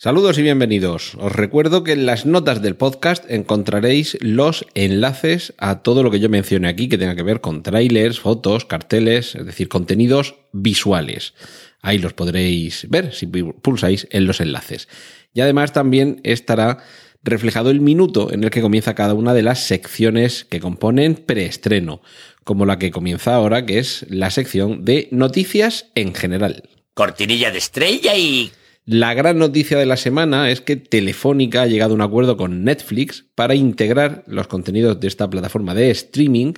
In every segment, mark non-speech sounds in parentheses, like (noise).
Saludos y bienvenidos. Os recuerdo que en las notas del podcast encontraréis los enlaces a todo lo que yo mencione aquí que tenga que ver con trailers, fotos, carteles, es decir, contenidos visuales. Ahí los podréis ver si pulsáis en los enlaces. Y además también estará reflejado el minuto en el que comienza cada una de las secciones que componen preestreno, como la que comienza ahora, que es la sección de noticias en general. Cortinilla de estrella y la gran noticia de la semana es que Telefónica ha llegado a un acuerdo con Netflix para integrar los contenidos de esta plataforma de streaming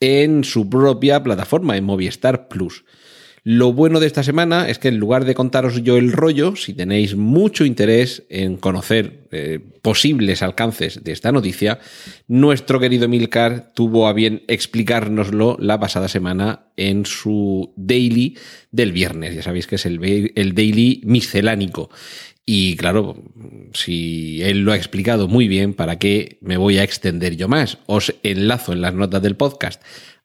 en su propia plataforma, en Movistar Plus. Lo bueno de esta semana es que en lugar de contaros yo el rollo, si tenéis mucho interés en conocer eh, posibles alcances de esta noticia, nuestro querido Milcar tuvo a bien explicárnoslo la pasada semana en su daily del viernes. Ya sabéis que es el, el daily miscelánico. Y claro, si él lo ha explicado muy bien, ¿para qué me voy a extender yo más? Os enlazo en las notas del podcast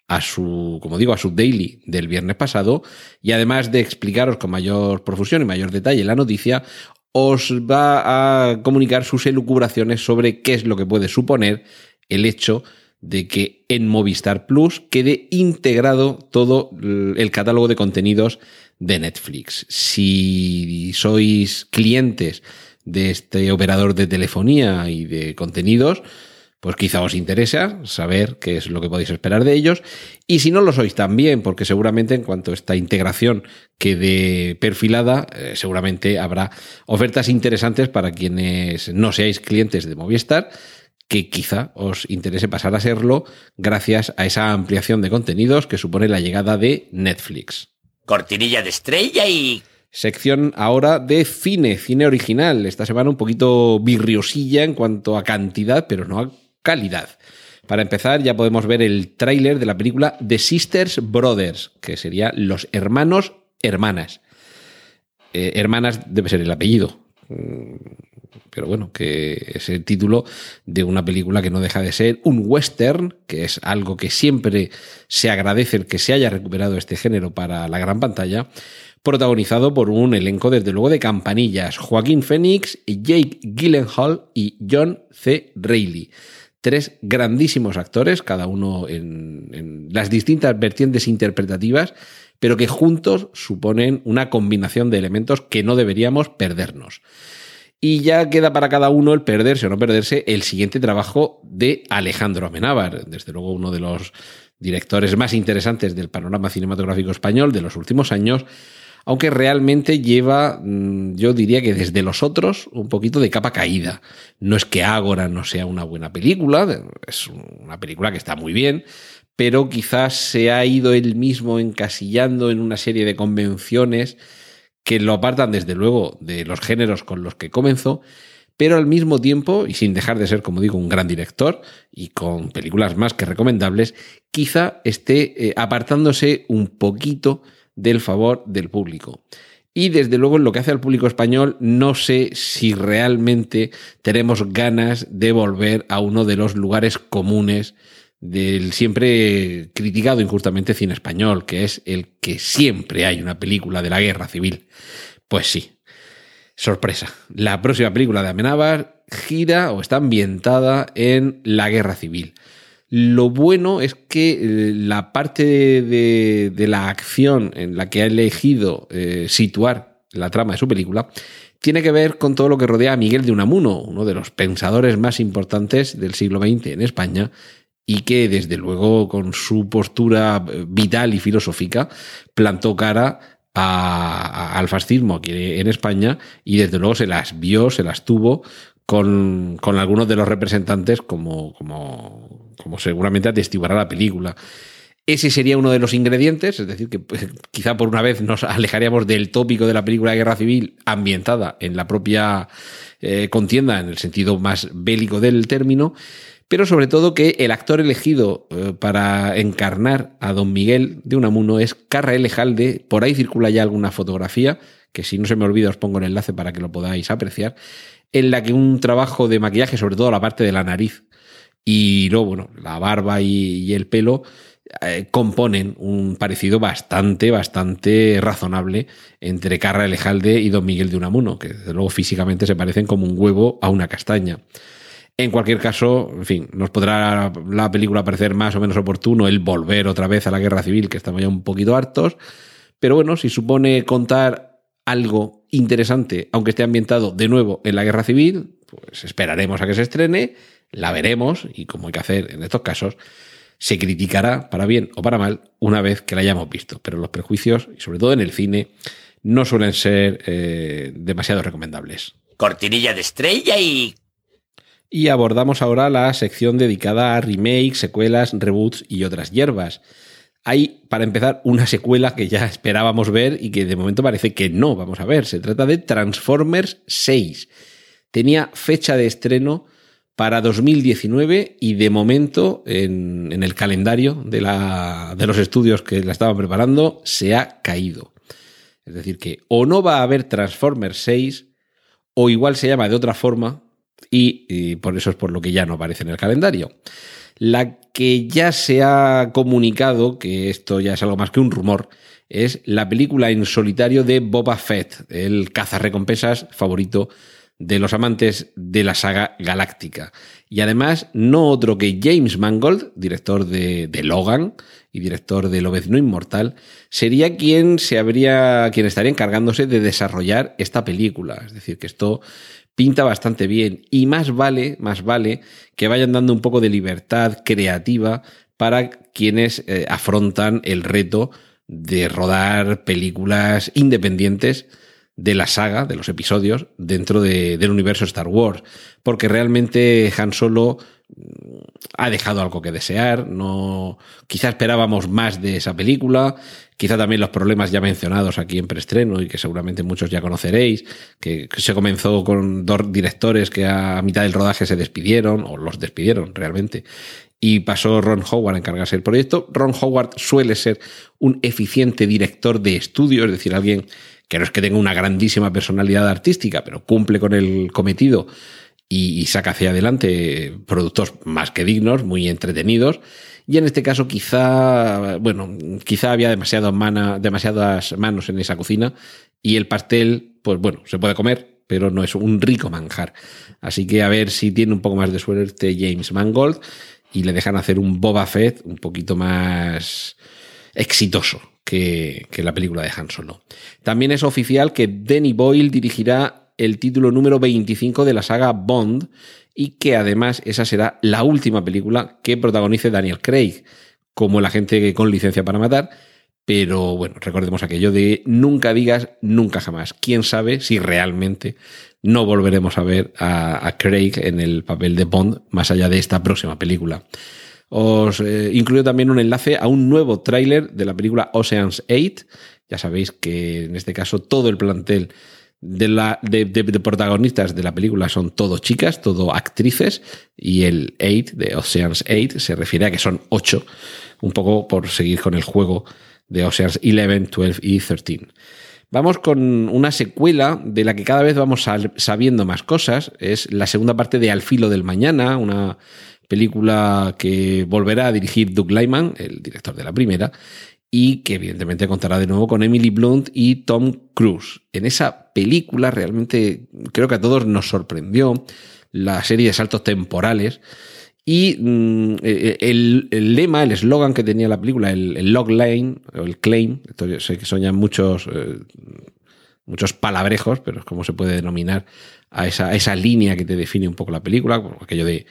a su, como digo, a su daily del viernes pasado y además de explicaros con mayor profusión y mayor detalle la noticia, os va a comunicar sus elucubraciones sobre qué es lo que puede suponer el hecho de que en Movistar Plus quede integrado todo el catálogo de contenidos de Netflix. Si sois clientes de este operador de telefonía y de contenidos, pues quizá os interesa saber qué es lo que podéis esperar de ellos. Y si no lo sois también, porque seguramente en cuanto a esta integración quede perfilada, eh, seguramente habrá ofertas interesantes para quienes no seáis clientes de Movistar que quizá os interese pasar a serlo gracias a esa ampliación de contenidos que supone la llegada de Netflix. Cortinilla de estrella y Sección ahora de cine, cine original. Esta semana un poquito virriosilla en cuanto a cantidad, pero no a calidad. Para empezar, ya podemos ver el tráiler de la película The Sisters Brothers, que sería Los Hermanos Hermanas. Eh, hermanas debe ser el apellido. Mm, pero bueno, que es el título de una película que no deja de ser un western, que es algo que siempre se agradece el que se haya recuperado este género para la gran pantalla, protagonizado por un elenco desde luego de campanillas, Joaquín Phoenix, Jake Gyllenhaal y John C. Reilly tres grandísimos actores, cada uno en, las distintas vertientes interpretativas, pero que juntos suponen una combinación de elementos que no deberíamos perdernos. Y ya queda para cada uno el perderse o no perderse el siguiente trabajo de Alejandro Amenábar, desde luego uno de los directores más interesantes del panorama cinematográfico español de los últimos años, aunque realmente lleva, mm, yo diría que desde los otros, un poquito de capa caída. No es que Ágora no sea una buena película, es una película que está muy bien, pero quizás se ha ido él mismo encasillando en una serie de convenciones que lo apartan desde luego de los géneros con los que comenzó, pero al mismo tiempo, y sin dejar de ser, como digo, un gran director y con películas más que recomendables, quizá esté eh, apartándose un poquito del favor del público. Y desde luego en lo que hace al público español, no sé si realmente tenemos ganas de volver a uno de los lugares comunes del siempre criticado injustamente cine español, que es el que siempre hay una película de la guerra civil. Pues sí, sorpresa. La próxima película de Amenábar gira o está ambientada en la guerra civil. Lo bueno es que eh, la parte de, la acción en la que ha elegido eh, situar la trama de su película tiene que ver con todo lo que rodea a Miguel de Unamuno, uno de los pensadores más importantes del siglo XX en España y que desde luego con su postura eh, vital y filosófica plantó cara al fascismo aquí en España y desde luego se las vio, se las tuvo con, con algunos de los representantes como, seguramente atestiguará la película. Ese sería uno de los ingredientes, es decir, que pues, (laughs) quizá por una vez nos alejaríamos del tópico de la película de guerra civil ambientada en la propia eh, contienda, en el sentido más bélico del término, pero sobre todo que el actor elegido eh, para encarnar a Don Miguel de Unamuno es Carra Elejalde. Por ahí circula ya alguna fotografía, que si no se me olvida os pongo el enlace para que lo podáis apreciar, en la que un trabajo de maquillaje, sobre todo la parte de la nariz y luego, bueno, la barba y, el pelo, eh, componen un parecido bastante, bastante razonable entre Carra Elejalde y Don Miguel de Unamuno, que luego físicamente se parecen como un huevo a una castaña. En cualquier caso, en fin, nos podrá la película parecer más o menos oportuno el volver otra vez a la guerra civil, que estamos ya un poquito hartos, pero bueno, si supone contar algo interesante, aunque esté ambientado de nuevo en la guerra civil, pues esperaremos a que se estrene, la veremos y como hay que hacer en estos casos, se criticará para bien o para mal una vez que la hayamos visto. Pero los prejuicios, y sobre todo en el cine, no suelen ser eh, demasiado recomendables. Cortinilla de estrella y y abordamos ahora la sección dedicada a remakes, secuelas, reboots y otras hierbas. Hay, para empezar, una secuela que ya esperábamos ver y que de momento parece que no vamos a ver. Se trata de Transformers 6. Tenía fecha de estreno para 2019 y de momento en, el calendario de los estudios que la estaban preparando se ha caído. Es decir, que o no va a haber Transformers 6 o igual se llama de otra forma y, por eso es por lo que ya no aparece en el calendario. La que ya se ha comunicado, que esto ya es algo más que un rumor, es la película en solitario de Boba Fett, el cazarrecompensas favorito de los amantes de la saga galáctica. Y además, no otro que James Mangold, director de, Logan y director de Lobezno Inmortal, sería quien se habría, quien estaría encargándose de desarrollar esta película. Es decir, que esto pinta bastante bien. Y más vale, más vale que vayan dando un poco de libertad creativa para quienes eh, afrontan el reto de rodar películas independientes de la saga, de los episodios, dentro del universo Star Wars. Porque realmente Han Solo mm, ha dejado algo que desear. No, quizá esperábamos más de esa película. Quizá también los problemas ya mencionados aquí en preestreno y que seguramente muchos ya conoceréis, que, se comenzó con dos directores que a mitad del rodaje se despidieron, o los despidieron realmente, y pasó Ron Howard a encargarse del proyecto. Ron Howard suele ser un eficiente director de estudio, es decir, alguien que no es que tenga una grandísima personalidad artística, pero cumple con el cometido y, saca hacia adelante productos más que dignos, muy entretenidos. Y en este caso quizá, bueno, quizá había demasiado demasiadas manos en esa cocina y el pastel, pues bueno, se puede comer, pero no es un rico manjar. Así que a ver si tiene un poco más de suerte James Mangold y le dejan hacer un Boba Fett un poquito más exitoso que, la película de Han Solo. También es oficial que Danny Boyle dirigirá el título número 25 de la saga Bond y que además esa será la última película que protagonice Daniel Craig como el agente con licencia para matar. Pero bueno, recordemos aquello de nunca digas nunca jamás. ¿Quién sabe si realmente no volveremos a ver a, Craig en el papel de Bond más allá de esta próxima película? Os eh, incluyo también un enlace a un nuevo tráiler de la película Ocean's 8. Ya sabéis que en este caso todo el plantel de, la, de, protagonistas de la película son todo chicas, todo actrices, y el 8 de Oceans 8 se refiere a que son 8, un poco por seguir con el juego de Oceans 11, 12 y 13. Vamos con una secuela de la que cada vez vamos sabiendo más cosas. Es la segunda parte de Al filo del mañana, una película que volverá a dirigir Doug Lyman, el director de la primera, y que evidentemente contará de nuevo con Emily Blunt y Tom Cruise. En esa película realmente creo que a todos nos sorprendió la serie de saltos temporales y mm, e, e, el, lema, el eslogan que tenía la película, el, log line o el claim, sé que ya muchos, eh, muchos palabrejos, pero es como se puede denominar a esa, a esa línea que te define un poco la película, aquello de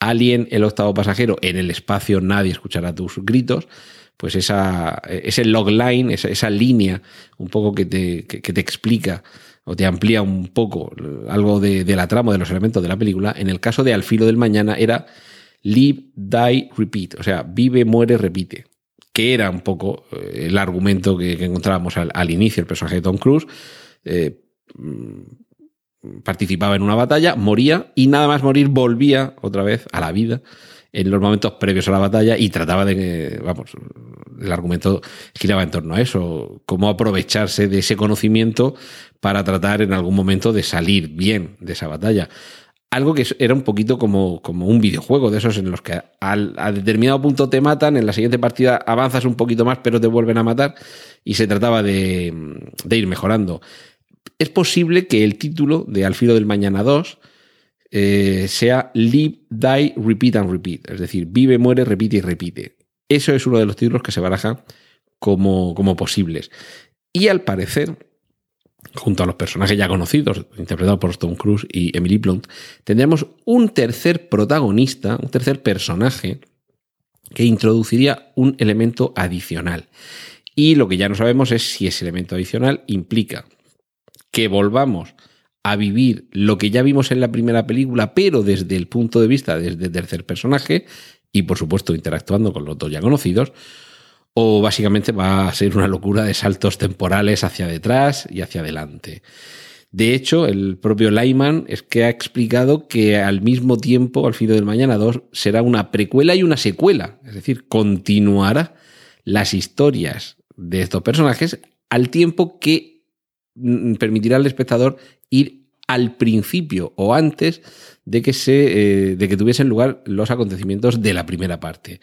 Alien, el octavo pasajero, en el espacio nadie escuchará tus gritos pues esa, ese logline, esa, esa línea un poco que te, que, te explica o te amplía un poco algo de, la trama, de los elementos de la película, en el caso de Al filo del mañana era Live, Die, Repeat, o sea, vive, muere, repite, que era un poco eh, el argumento que, encontrábamos al, inicio, el personaje de Tom Cruise. Eh, participaba en una batalla, moría y nada más morir volvía otra vez a la vida en los momentos previos a la batalla y trataba de, vamos, el argumento giraba en torno a eso, cómo aprovecharse de ese conocimiento para tratar en algún momento de salir bien de esa batalla. Algo que era un poquito como, como un videojuego de esos en los que al, a determinado punto te matan, en la siguiente partida avanzas un poquito más pero te vuelven a matar y se trataba de, de ir mejorando. Es posible que el título de Al filo del mañana 2 eh, sea Live, Die, Repeat and Repeat. Es decir, vive, muere, repite y repite. Eso es uno de los títulos que se barajan como, como posibles. Y al parecer, junto a los personajes ya conocidos, interpretados por Stone Cruise y Emily Blunt, tendríamos un tercer protagonista, un tercer personaje que introduciría un elemento adicional. Y lo que ya no sabemos es si ese elemento adicional implica que volvamos a vivir lo que ya vimos en la primera película, pero desde el punto de vista desde tercer personaje y por supuesto interactuando con los dos ya conocidos, o básicamente va a ser una locura de saltos temporales hacia detrás y hacia adelante. De hecho, el propio Lyman es que ha explicado que al mismo tiempo, al fin del mañana 2, será una precuela y una secuela. Es decir, continuará las historias de estos personajes al tiempo que permitirá al espectador ir al principio o antes de que, se, eh, de que tuviesen lugar los acontecimientos de la primera parte.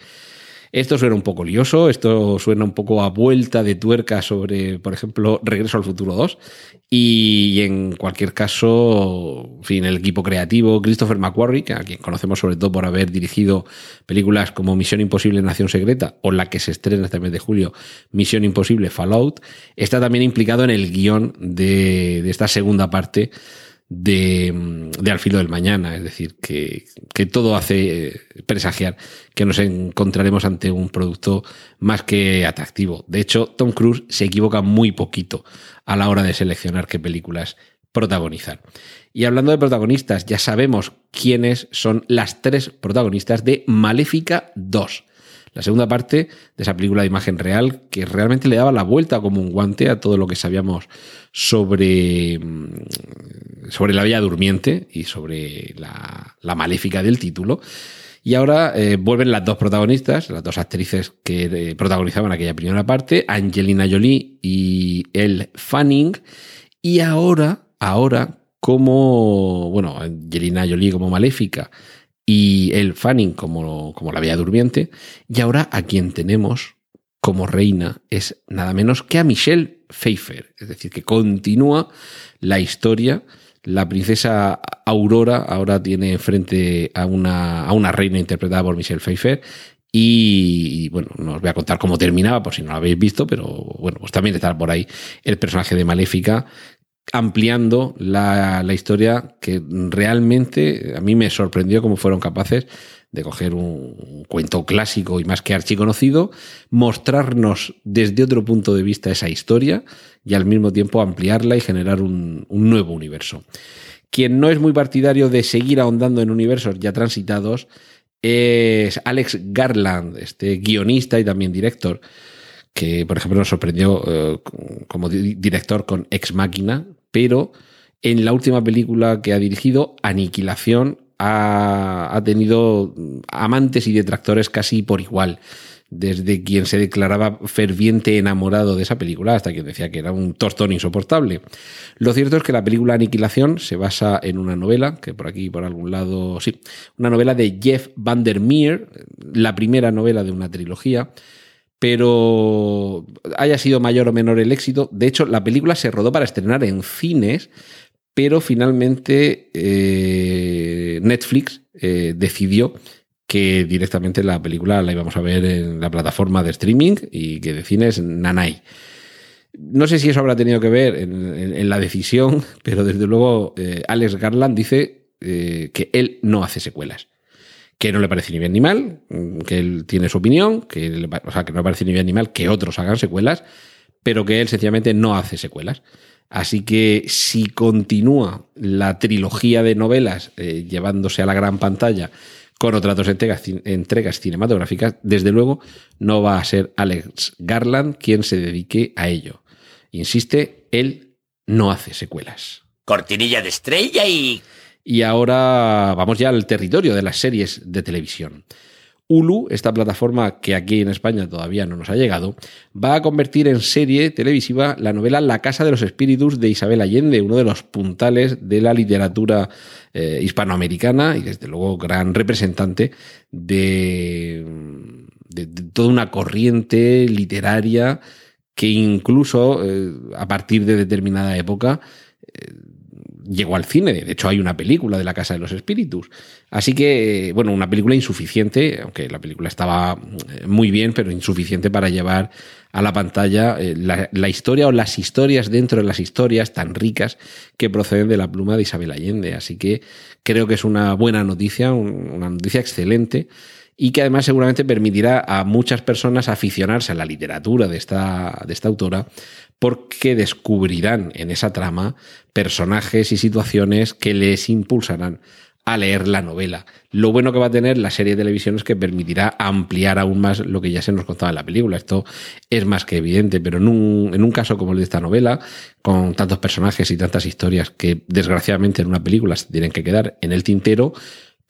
Esto suena un poco lioso, esto suena un poco a vuelta de tuerca sobre, por ejemplo, Regreso al Futuro 2. Y en cualquier caso, en fin, el equipo creativo, Christopher McQuarrie, a quien conocemos sobre todo por haber dirigido películas como Misión Imposible Nación Secreta o la que se estrena este mes de julio, Misión Imposible Fallout, está también implicado en el guion de, de esta segunda parte de, Al filo del mañana, es decir, que, que, todo hace eh, presagiar que nos encontraremos ante un producto más que atractivo. De hecho, Tom Cruise se equivoca muy poquito a la hora de seleccionar qué películas protagonizar. Y hablando de protagonistas, ya sabemos quiénes son las tres protagonistas de Maléfica 2 la segunda parte de esa película de imagen real que realmente le daba la vuelta como un guante a todo lo que sabíamos sobre, mm, sobre la Bella Durmiente y sobre la, maléfica del título. Y ahora eh, vuelven las dos protagonistas, las dos actrices que eh, protagonizaban aquella primera parte, Angelina Jolie y Elle Fanning. Y ahora, ahora, como, bueno, Angelina Jolie como maléfica y el Fanning como, como la Bella Durmiente. Y ahora a quien tenemos como reina es nada menos que a Michelle Pfeiffer. Es decir, que continúa la historia. La princesa Aurora ahora tiene frente a una, a una reina interpretada por Michelle Pfeiffer. Y, bueno, no os voy a contar cómo terminaba, por si no lo habéis visto, pero bueno, pues también está por ahí el personaje de Maléfica, ampliando la, historia que realmente a mí me sorprendió cómo fueron capaces de coger un cuento clásico y más que archiconocido, mostrarnos desde otro punto de vista esa historia y al mismo tiempo ampliarla y generar un, nuevo universo. Quien no es muy partidario de seguir ahondando en universos ya transitados es Alex Garland, este guionista y también director, que por ejemplo nos sorprendió eh, como director con Ex Máquina, pero en la última película que ha dirigido, Aniquilación, ha, tenido amantes y detractores casi por igual desde quien se declaraba ferviente enamorado de esa película hasta quien decía que era un tostón insoportable. Lo cierto es que la película Aniquilación se basa en una novela, que por aquí, por algún lado, sí, una novela de Jeff Vandermeer, la primera novela de una trilogía, pero haya sido mayor o menor el éxito. De hecho, la película se rodó para estrenar en cines, pero finalmente eh, Netflix eh, decidió que directamente la película la íbamos a ver en la plataforma de streaming y que de cine es Nanai. No sé si eso habrá tenido que ver en, la decisión, (laughs) pero desde luego eh, Alex Garland dice que él no hace secuelas que no le parece ni bien ni mal, que él tiene su opinión, que, que no le parece ni bien ni mal que otros hagan secuelas, pero que él sencillamente no hace secuelas. Así que si continúa la trilogía de novelas eh, llevándose a la gran pantalla con otras dos entregas, entregas, cinematográficas, desde luego no va a ser Alex Garland quien se dedique a ello. Insiste, él no hace secuelas. cortinilla de estrella y... Y ahora vamos ya al territorio de las series de televisión. Hulu, esta plataforma que aquí en España todavía no nos ha llegado, va a convertir en serie televisiva la novela La Casa de los Espíritus de Isabel Allende, uno de los puntales de la literatura eh, hispanoamericana y desde luego gran representante de, toda una corriente literaria que incluso eh, a partir de determinada época eh, llegó al cine. De hecho, hay una película de La Casa de los Espíritus. Así que, bueno, una película insuficiente, aunque la película estaba eh, muy bien, pero insuficiente para llevar a la pantalla eh, la, historia o las historias dentro de las historias tan ricas que proceden de la pluma de Isabel Allende. Así que creo que es una buena noticia, una noticia excelente y que además seguramente permitirá a muchas personas aficionarse a la literatura de esta, de esta autora porque descubrirán en esa trama personajes y situaciones que les impulsarán a leer la novela. Lo bueno que va a tener la serie de televisión es que permitirá ampliar aún más lo que ya se nos contaba en la película. Esto es más que evidente, pero en un, en un caso como el de esta novela, con tantos personajes y tantas historias que desgraciadamente en una película se tienen que quedar en el tintero,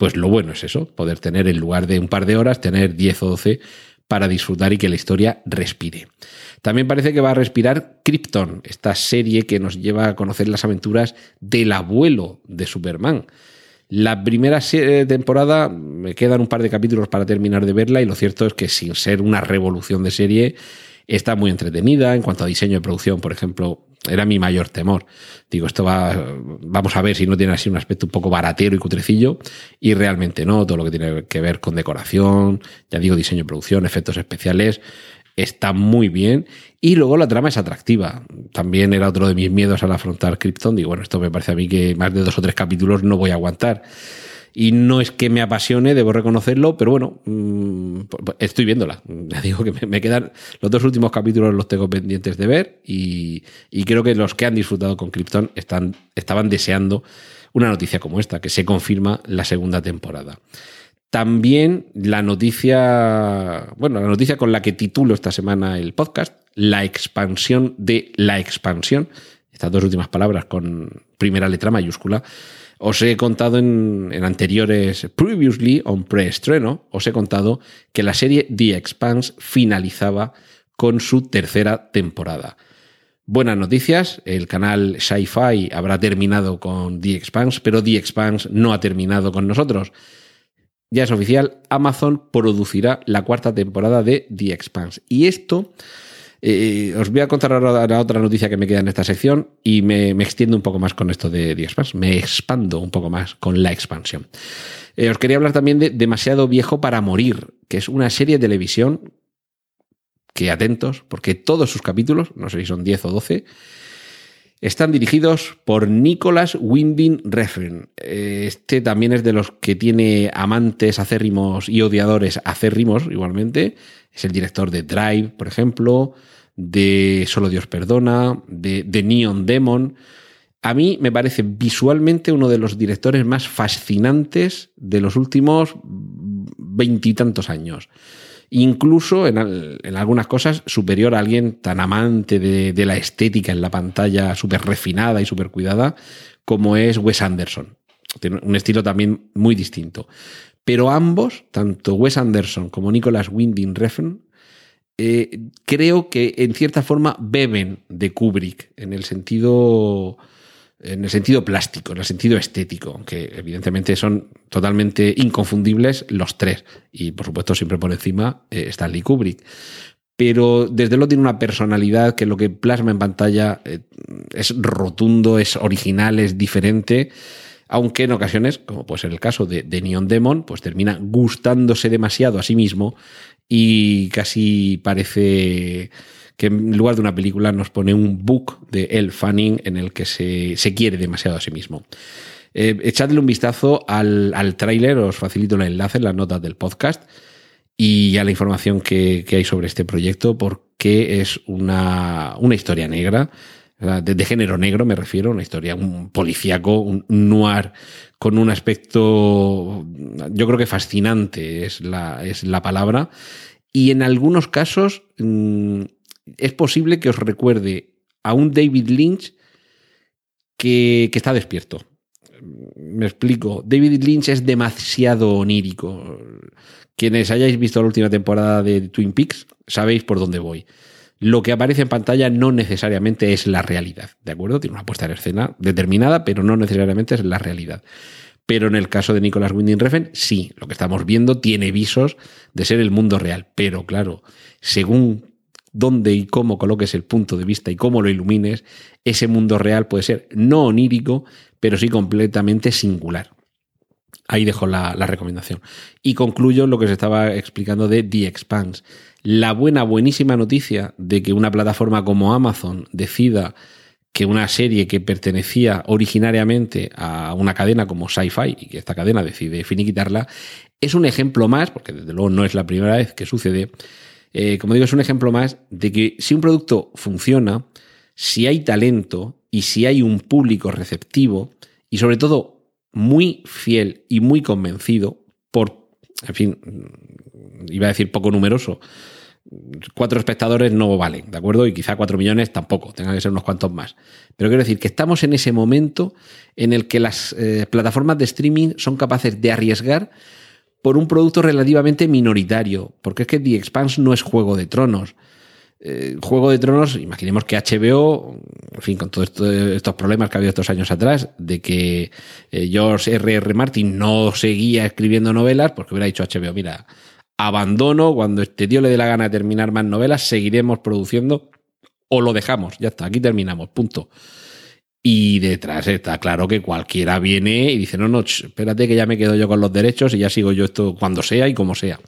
pues lo bueno es eso, poder tener en lugar de un par de horas, tener 10 o 12 para disfrutar y que la historia respire. También parece que va a respirar Krypton, esta serie que nos lleva a conocer las aventuras del abuelo de Superman. La primera temporada me quedan un par de capítulos para terminar de verla y lo cierto es que sin ser una revolución de serie está muy entretenida en cuanto a diseño de producción, por ejemplo, era mi mayor temor. Digo, esto va, vamos a ver si no tiene así un aspecto un poco baratero y cutrecillo, y realmente no, todo lo que tiene que ver con decoración, ya digo, diseño, producción, efectos especiales, está muy bien. Y luego la trama es atractiva. También era otro de mis miedos al afrontar Krypton. Digo, bueno, esto me parece a mí que más de dos o tres capítulos no voy a aguantar y no es que me apasione, debo reconocerlo, pero bueno, mm, estoy viéndola. (laughs) Ya digo que me quedan los dos últimos capítulos los tengo pendientes de ver y, creo que los que han disfrutado con Krypton están, estaban deseando una noticia como esta, que se confirma la segunda temporada. También la noticia, bueno, la noticia con la que titulo esta semana el podcast, la expansión de la expansión, estas dos últimas palabras con primera letra mayúscula, os he contado en, anteriores Previously on Preestreno, os he contado que la serie The Expanse finalizaba con su tercera temporada. Buenas noticias, el canal Sci-Fi habrá terminado con The Expanse, pero The Expanse no ha terminado con nosotros. Ya es oficial, Amazon producirá la cuarta temporada de The Expanse. Y esto eh, os voy a contar ahora la otra noticia que me queda en esta sección y me, extiendo un poco más con esto de The Expanse. Me expando un poco más con la expansión. Eh, os quería hablar también de Demasiado Viejo para Morir, que es una serie de televisión que atentos, porque todos sus capítulos, no sé si son 10 o 12, están dirigidos por Nicholas Winding Refn. Este también es de los que tiene amantes acérrimos y odiadores acérrimos igualmente. Es el director de Drive, por ejemplo, de Solo Dios Perdona, de Neon Demon. A mí me parece visualmente uno de los directores más fascinantes de los últimos veintitantos años. Incluso en, algunas cosas superior a alguien tan amante de, la estética en la pantalla, súper refinada y súper cuidada, como es Wes Anderson. Tiene un estilo también muy distinto. Pero ambos, tanto Wes Anderson como Nicholas Winding Refn, eh, creo que en cierta forma beben de Kubrick, en el sentido en el sentido plástico, en el sentido estético, aunque evidentemente son totalmente inconfundibles los tres. Y por supuesto siempre por encima eh, Stanley Kubrick. Pero desde luego tiene una personalidad que lo que plasma en pantalla eh, es rotundo, es original, es diferente aunque en ocasiones, como puede ser el caso de, de, Neon Demon, pues termina gustándose demasiado a sí mismo y casi parece que en lugar de una película nos pone un book de El Fanning en el que se, quiere demasiado a sí mismo. Eh, echadle un vistazo al, al tráiler, os facilito el enlace en las notas del podcast y a la información que, hay sobre este proyecto, porque es una, una historia negra de, género negro me refiero, una historia, un policíaco, un noir con un aspecto, yo creo que fascinante es la, es la palabra, y en algunos casos mm, es posible que os recuerde a un David Lynch que, que está despierto. Me explico. David Lynch es demasiado onírico. Quienes hayáis visto la última temporada de Twin Peaks sabéis por dónde voy. Lo que aparece en pantalla no necesariamente es la realidad, ¿de acuerdo? Tiene una puesta en escena determinada, pero no necesariamente es la realidad. Pero en el caso de Nicolas Winding Refn, sí, lo que estamos viendo tiene visos de ser el mundo real. Pero claro, según dónde y cómo coloques el punto de vista y cómo lo ilumines, ese mundo real puede ser no onírico, pero sí completamente singular. Ahí dejo la, recomendación. Y concluyo lo que se estaba explicando de The Expanse. La buena, buenísima noticia de que una plataforma como Amazon decida que una serie que pertenecía originariamente a una cadena como Sci-Fi y que esta cadena decide finiquitarla, es un ejemplo más, porque desde luego no es la primera vez que sucede, eh, como digo, es un ejemplo más de que si un producto funciona, si hay talento y si hay un público receptivo y sobre todo muy fiel y muy convencido por, en fin, iba a decir poco numeroso, cuatro espectadores no valen, ¿de acuerdo? Y quizá cuatro millones tampoco, tengan que ser unos cuantos más. Pero quiero decir que estamos en ese momento en el que las eh, plataformas de streaming son capaces de arriesgar por un producto relativamente minoritario, porque es que The Expanse no es Juego de Tronos. Eh, Juego de Tronos, imaginemos que HBO, en fin, con todos estos problemas que ha habido estos años atrás, de que eh, George R.R. R. Martin no seguía escribiendo novelas, porque hubiera dicho HBO, mira, abandono, cuando este tío le dé la gana de terminar más novelas, seguiremos produciendo o lo dejamos, ya está, aquí terminamos, punto. Y detrás está claro que cualquiera viene y dice, no, no, espérate que ya me quedo yo con los derechos y ya sigo yo esto cuando sea y como sea.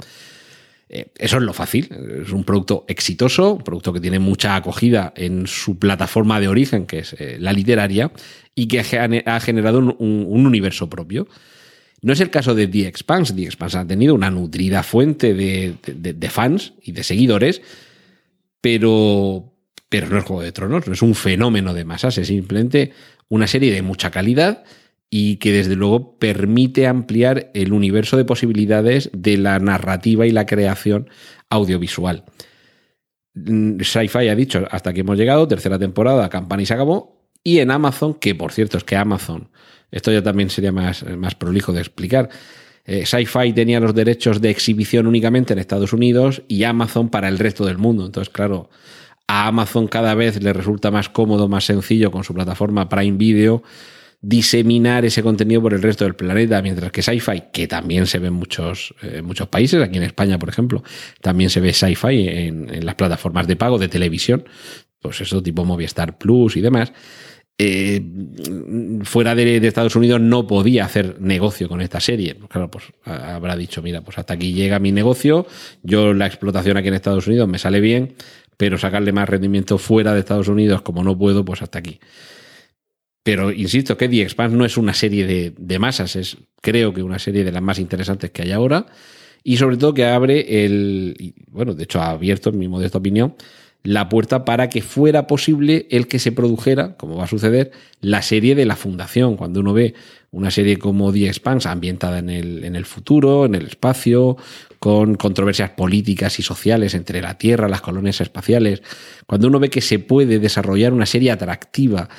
Eh, eso es lo fácil, es un producto exitoso, un producto que tiene mucha acogida en su plataforma de origen, que es eh, la literaria, y que ha generado un, un, universo propio. No es el caso de The Expanse. The Expanse ha tenido una nutrida fuente de, de fans y de seguidores, pero, pero no es Juego de Tronos, no es un fenómeno de masas, es simplemente una serie de mucha calidad y que desde luego permite ampliar el universo de posibilidades de la narrativa y la creación audiovisual. Mm, Sci-Fi ha dicho hasta aquí hemos llegado, tercera temporada, campana y se acabó. Y en Amazon, que por cierto es que Amazon, esto ya también sería más, más prolijo de explicar, eh, Sci-Fi tenía los derechos de exhibición únicamente en Estados Unidos y Amazon para el resto del mundo. Entonces, claro, a Amazon cada vez le resulta más cómodo, más sencillo con su plataforma Prime Video diseminar ese contenido por el resto del planeta, mientras que sci-fi, que también se ve en muchos, eh, muchos países, aquí en España, por ejemplo, también se ve sci-fi en, las plataformas de pago de televisión, pues eso tipo Movistar Plus y demás. Eh, fuera de, de, Estados Unidos no podía hacer negocio con esta serie. Claro, pues habrá dicho, mira, pues hasta aquí llega mi negocio, yo la explotación aquí en Estados Unidos me sale bien, pero sacarle más rendimiento fuera de Estados Unidos, como no puedo, pues hasta aquí. Pero insisto que The Expanse no es una serie de, de, masas, es creo que una serie de las más interesantes que hay ahora y sobre todo que abre el, bueno, de hecho ha abierto, en mi modesta opinión, la puerta para que fuera posible el que se produjera, como va a suceder, la serie de la Fundación. Cuando uno ve una serie como The Expanse ambientada en el, en el futuro, en el espacio, con controversias políticas y sociales entre la Tierra, las colonias espaciales, cuando uno ve que se puede desarrollar una serie atractiva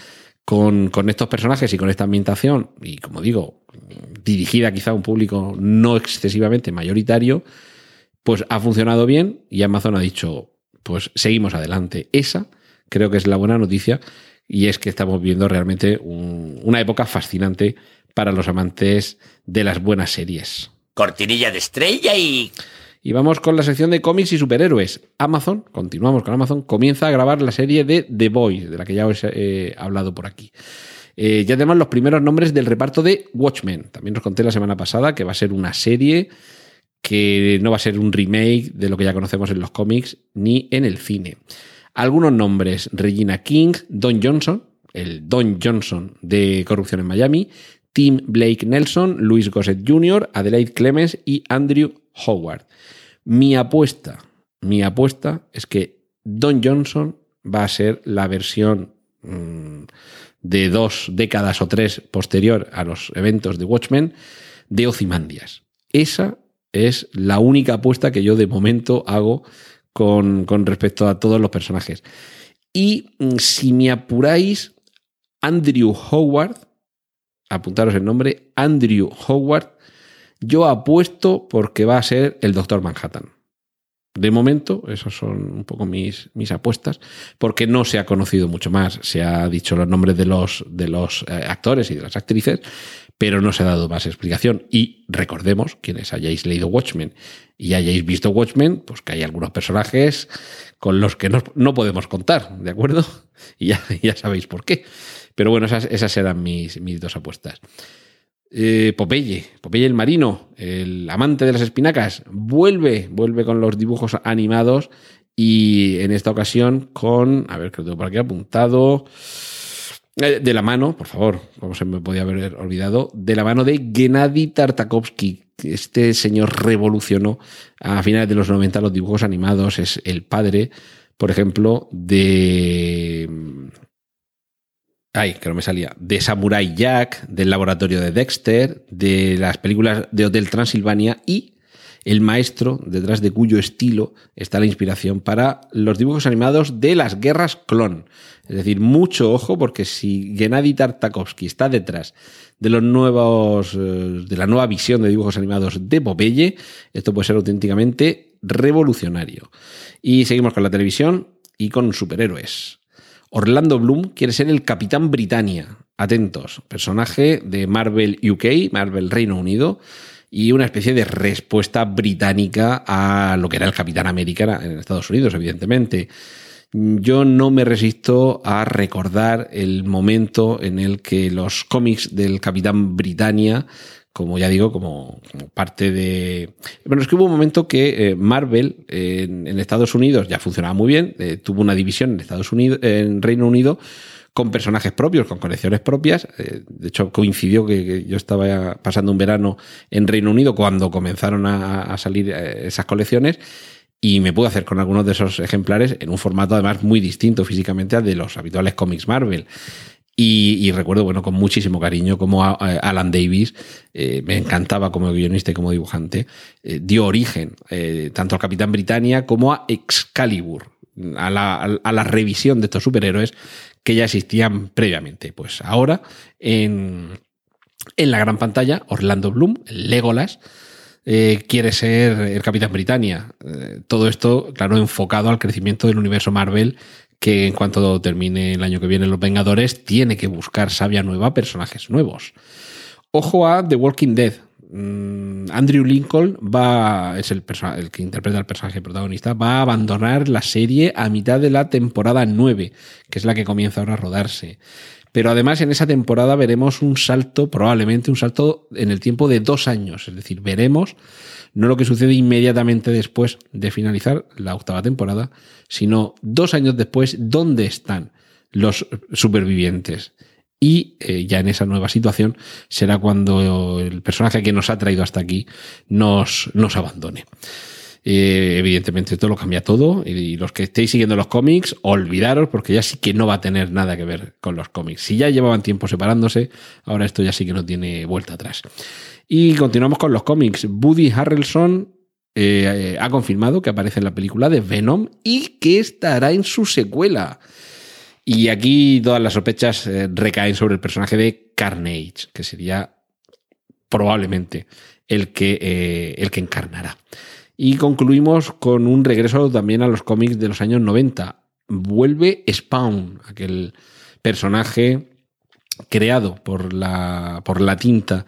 con, con, estos personajes y con esta ambientación, y como digo, dirigida quizá a un público no excesivamente mayoritario, pues ha funcionado bien y Amazon ha dicho, pues seguimos adelante. Esa creo que es la buena noticia y es que estamos viendo realmente un, una época fascinante para los amantes de las buenas series. Cortinilla de estrella y... Y vamos con la sección de cómics y superhéroes. Amazon, continuamos con Amazon, comienza a grabar la serie de The Boys, de la que ya os he hablado por aquí. Eh, ya tenemos los primeros nombres del reparto de Watchmen. También os conté la semana pasada que va a ser una serie que no va a ser un remake de lo que ya conocemos en los cómics ni en el cine. Algunos nombres: Regina King, Don Johnson, el Don Johnson de Corrupción en Miami, Tim Blake Nelson, Luis Gossett Jr., Adelaide Clemens y Andrew Howard. Mi apuesta, mi apuesta es que Don Johnson va a ser la versión mmm, de dos décadas o tres posterior a los eventos de Watchmen de Ozymandias. Esa es la única apuesta que yo de momento hago con, con respecto a todos los personajes. Y si me apuráis, Andrew Howard. Apuntaros el nombre, Andrew Howard. Yo apuesto porque va a ser el Doctor Manhattan. De momento, esos son un poco mis, mis apuestas, porque no se ha conocido mucho más. Se ha dicho los nombres de los, de los eh, actores y de las actrices, pero no se ha dado más explicación. Y recordemos, quienes hayáis leído Watchmen y hayáis visto Watchmen, pues que hay algunos personajes con los que no, no podemos contar, ¿de acuerdo? (laughs) Y ya, ya sabéis por qué. Pero bueno, esas, esas eran mis, mis dos apuestas. Eh, Popeye, Popeye el marino, el amante de las espinacas, vuelve, vuelve con los dibujos animados y en esta ocasión con, a ver, que lo tengo por aquí apuntado, eh, de la mano, por favor, como se me podía haber olvidado, de la mano de Gennady Tartakovsky. Este señor revolucionó a finales de los 90 los dibujos animados, es el padre, por ejemplo, de Ay, que no me salía. De Samurai Jack, del laboratorio de Dexter, de las películas de Hotel Transilvania y el maestro detrás de cuyo estilo está la inspiración para los dibujos animados de las guerras clon. Es decir, mucho ojo porque si Gennady Tartakovsky está detrás de los nuevos eh, de la nueva visión de dibujos animados de Popeye, esto puede ser auténticamente revolucionario. Y seguimos con la televisión y con superhéroes. Orlando Bloom quiere ser el Capitán Britannia. Atentos, personaje de Marvel UK, Marvel Reino Unido, y una especie de respuesta británica a lo que era el Capitán América en Estados Unidos, evidentemente. Yo no me resisto a recordar el momento en el que los cómics del Capitán Britannia como ya digo, como, parte de... Bueno, es que hubo un momento que eh, Marvel en, Estados Unidos ya funcionaba muy bien, eh, tuvo una división en Estados Unidos, en Reino Unido, con personajes propios, con colecciones propias. Eh, de hecho, coincidió que, yo estaba pasando un verano en Reino Unido cuando comenzaron a, a salir esas colecciones y me pude hacer con algunos de esos ejemplares en un formato además muy distinto físicamente al de los habituales cómics Marvel. Y, recuerdo, bueno, con muchísimo cariño como Alan Davis, eh, me encantaba como guionista y como dibujante, eh, dio origen eh, tanto al Capitán Britannia como a Excalibur, a la, revisión de estos superhéroes que ya existían previamente. Pues ahora, en, en la gran pantalla, Orlando Bloom, Legolas, quiere ser el Capitán Britannia. todo esto, claro, enfocado al crecimiento del universo Marvel que en cuanto termine el año que viene Los Vengadores, tiene que buscar sabia nueva, personajes nuevos. Ojo a The Walking Dead. Mm, Andrew Lincoln va, es el, el que interpreta al personaje protagonista, va a abandonar la serie a mitad de la temporada 9, que es la que comienza ahora a rodarse. Pero además en esa temporada veremos un salto, probablemente un salto en el tiempo de dos años. Es decir, veremos no lo que sucede inmediatamente después de finalizar la octava temporada, sino dos años después, dónde están los supervivientes. Y eh, ya en esa nueva situación será cuando el personaje que nos ha traído hasta aquí nos, nos abandone. Eh, evidentemente esto lo cambia todo y los que estéis siguiendo los cómics, olvidaros porque ya sí que no va a tener nada que ver con los cómics. Si ya llevaban tiempo separándose, ahora esto ya sí que no tiene vuelta atrás. Y continuamos con los cómics. Woody Harrelson eh, ha confirmado que aparece en la película de Venom y que estará en su secuela. Y aquí todas las sospechas eh, recaen sobre el personaje de Carnage, que sería probablemente el que, el que encarnará. Y concluimos con un regreso también a los cómics de los años 90. Vuelve Spawn, aquel personaje creado por la, por la tinta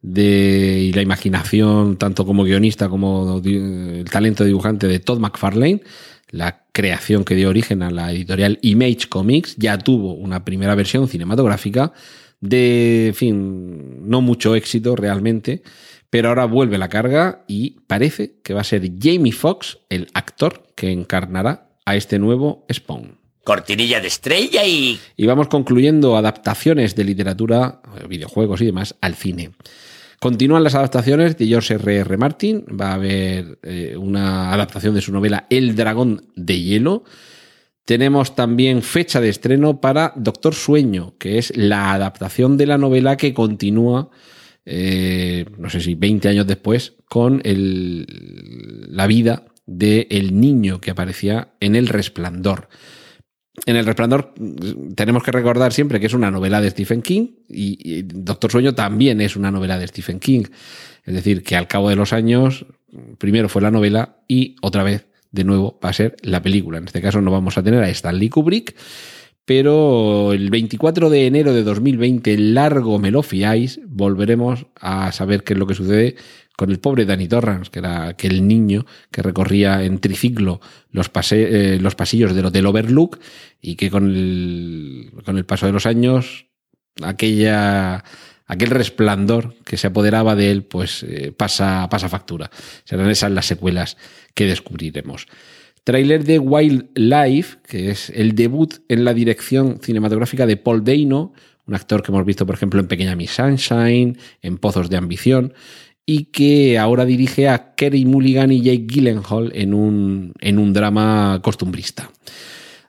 de, y la imaginación, tanto como guionista como el talento dibujante de Todd McFarlane, la creación que dio origen a la editorial Image Comics, ya tuvo una primera versión cinematográfica de, en fin, no mucho éxito realmente, pero ahora vuelve la carga y parece que va a ser Jamie Foxx el actor que encarnará a este nuevo Spawn. Cortinilla de estrella y... Y vamos concluyendo adaptaciones de literatura, videojuegos y demás al cine. Continúan las adaptaciones de George R. R. Martin. Va a haber eh, una adaptación de su novela El dragón de hielo. Tenemos también fecha de estreno para Doctor Sueño, que es la adaptación de la novela que continúa, eh, no sé si 20 años después, con el, la vida del niño que aparecía en El Resplandor. En El Resplandor mm, tenemos que recordar siempre que es una novela de Stephen King y, y Doctor Sueño también es una novela de Stephen King. Es decir, que al cabo de los años, primero fue la novela y otra vez, de nuevo, va a ser la película. En este caso no vamos a tener a Stanley Kubrick, pero el 24 de enero de 2020, largo me lo fiáis, volveremos a saber qué es lo que sucede con el pobre Danny Torrance, que era aquel niño que recorría en triciclo los, pase- eh, los pasillos del Hotel Overlook y que con el, con el paso de los años, aquella, aquel resplandor que se apoderaba de él, pues eh, pasa, pasa factura. Serán esas las secuelas que descubriremos. Trailer de Wildlife, que es el debut en la dirección cinematográfica de Paul Dano, un actor que hemos visto, por ejemplo, en Pequeña Miss Sunshine, en Pozos de Ambición, y que ahora dirige a Kerry Mulligan y Jake Gyllenhaal en un, en un drama costumbrista.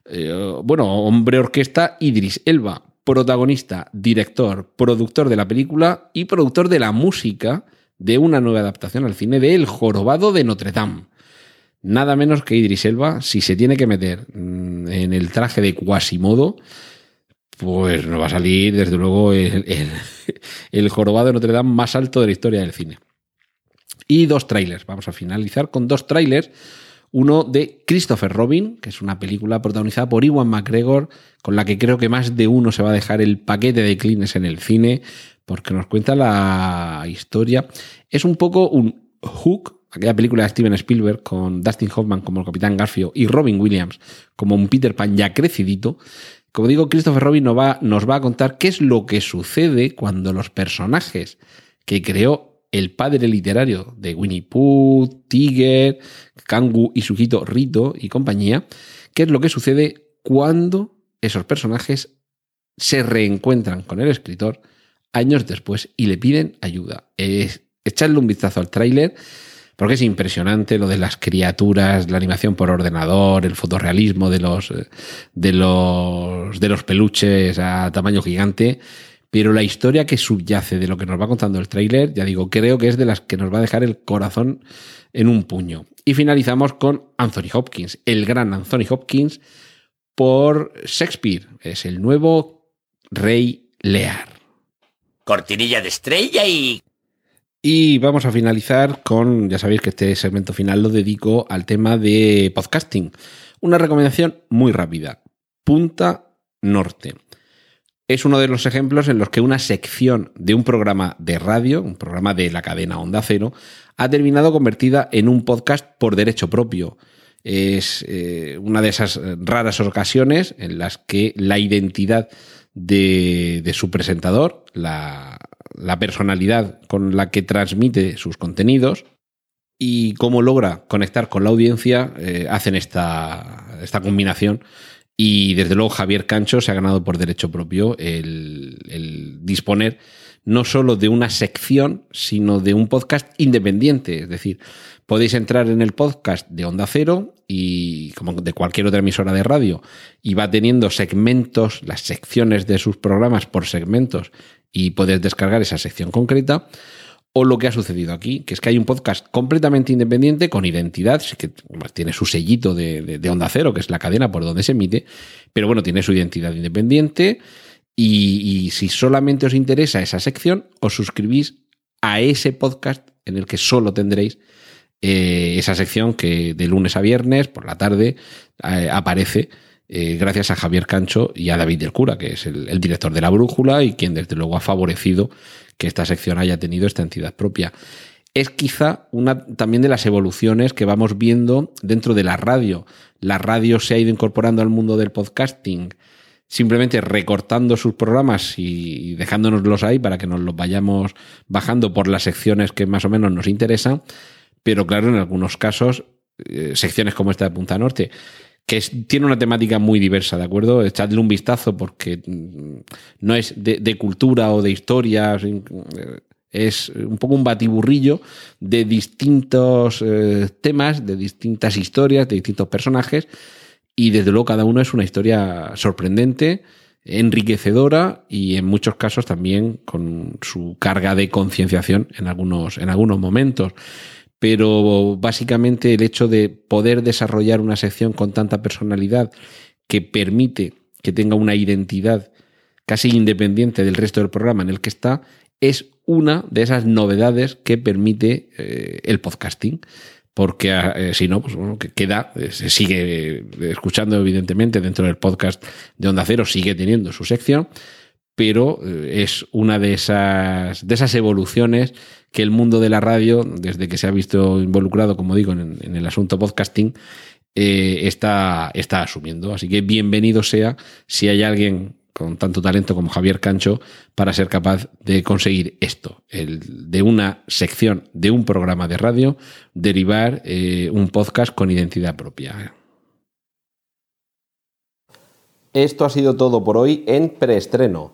Eh, bueno, hombre orquesta Idris Elba, protagonista, director, productor de la película y productor de la música de una nueva adaptación al cine de El Jorobado de Notre Dame. Nada menos que Idris Elba, si se tiene que meter mm, en el traje de Quasimodo, pues nos va a salir desde luego el, (laughs) el- jorobado de Notre Dame más alto de la historia del cine. Y dos trailers. Vamos a finalizar con dos trailers. Uno de Christopher Robin, que es una película protagonizada por Iwan McGregor, con la que creo que más de uno se va a dejar el paquete de clines en el cine, porque nos cuenta la historia. Es un poco un Hook, aquella película de Steven Spielberg con Dustin Hoffman como el Capitán Garfio y Robin Williams como un Peter Pan ya crecidito. Como digo, Christopher Robin nos va, nos va a contar qué es lo que sucede cuando los personajes que creó el padre literario de Winnie Pooh, Tiger, Kangu y su hijito Rito y compañía, qué es lo que sucede cuando esos personajes se reencuentran con el escritor años después y le piden ayuda. Es, echarle un vistazo al tráiler porque es impresionante lo de las criaturas, la animación por ordenador, el fotorrealismo de los, eh, de los, de los peluches a tamaño gigante. Pero la historia que subyace de lo que nos va contando el tráiler, ya digo, creo que es de las que nos va a dejar el corazón en un puño. Y finalizamos con Anthony Hopkins, el gran Anthony Hopkins por Shakespeare. Es el nuevo rey Lear. Cortinilla de estrella y... Y vamos a finalizar con, ya sabéis que este segmento final lo dedico al tema de podcasting. Una recomendación muy rápida. Punta Norte. Es uno de los ejemplos en los que una sección de un programa de radio, un programa de la cadena Onda Cero, ha terminado convertida en un podcast por derecho propio. Es eh, una de esas raras ocasiones en las que la identidad de, de su presentador, la, personalidad con la que transmite sus contenidos y cómo logra conectar con la audiencia, eh, hacen esta, esta combinación. Y desde luego Javier Cancho se ha ganado por derecho propio el, el disponer no solo de una sección, sino de un podcast independiente. Es decir, podéis entrar en el podcast de Onda Cero y como de cualquier otra emisora de radio y va teniendo segmentos, las secciones de sus programas por segmentos y podéis descargar esa sección concreta. O lo que ha sucedido aquí, que es que hay un podcast completamente independiente, con identidad, que tiene su sellito de, de, de Onda Cero, que es la cadena por donde se emite, pero bueno, tiene su identidad independiente. Y, y, si solamente os interesa esa sección, os suscribís a ese podcast en el que solo tendréis eh, esa sección que de lunes a viernes por la tarde eh, aparece eh, gracias a Javier Cancho y a David del Cura, que es el, el, director de La Brújula y quien desde luego ha favorecido que esta sección haya tenido esta entidad propia. Es quizá una también de las evoluciones que vamos viendo dentro de la radio. La radio se ha ido incorporando al mundo del podcasting simplemente recortando sus programas y dejándonoslos ahí para que nos los vayamos bajando por las secciones que más o menos nos interesan. Pero claro, en algunos casos, eh, secciones como esta de Punta Norte, que tiene una temática muy diversa, ¿de acuerdo? Echadle un vistazo porque no es de, cultura o de historia, es un poco un batiburrillo de distintos eh, temas, de distintas historias, de distintos personajes, y desde luego cada uno es una historia sorprendente, enriquecedora y en muchos casos también con su carga de concienciación en algunos, en algunos momentos pero básicamente el hecho de poder desarrollar una sección con tanta personalidad que permite que tenga una identidad casi independiente del resto del programa en el que está, es una de esas novedades que permite eh, el podcasting. Porque eh, si no, pues bueno, que queda, eh, se sigue escuchando, evidentemente, dentro del podcast de Onda Cero, sigue teniendo su sección, pero es una de esas, de esas evoluciones que el mundo de la radio, desde que se ha visto involucrado, como digo, en, en el asunto podcasting, eh, está, está asumiendo. Así que bienvenido sea si hay alguien con tanto talento como Javier Cancho para ser capaz de conseguir esto, el, de una sección, de un programa de radio, derivar eh, un podcast con identidad propia. Esto ha sido todo por hoy en preestreno.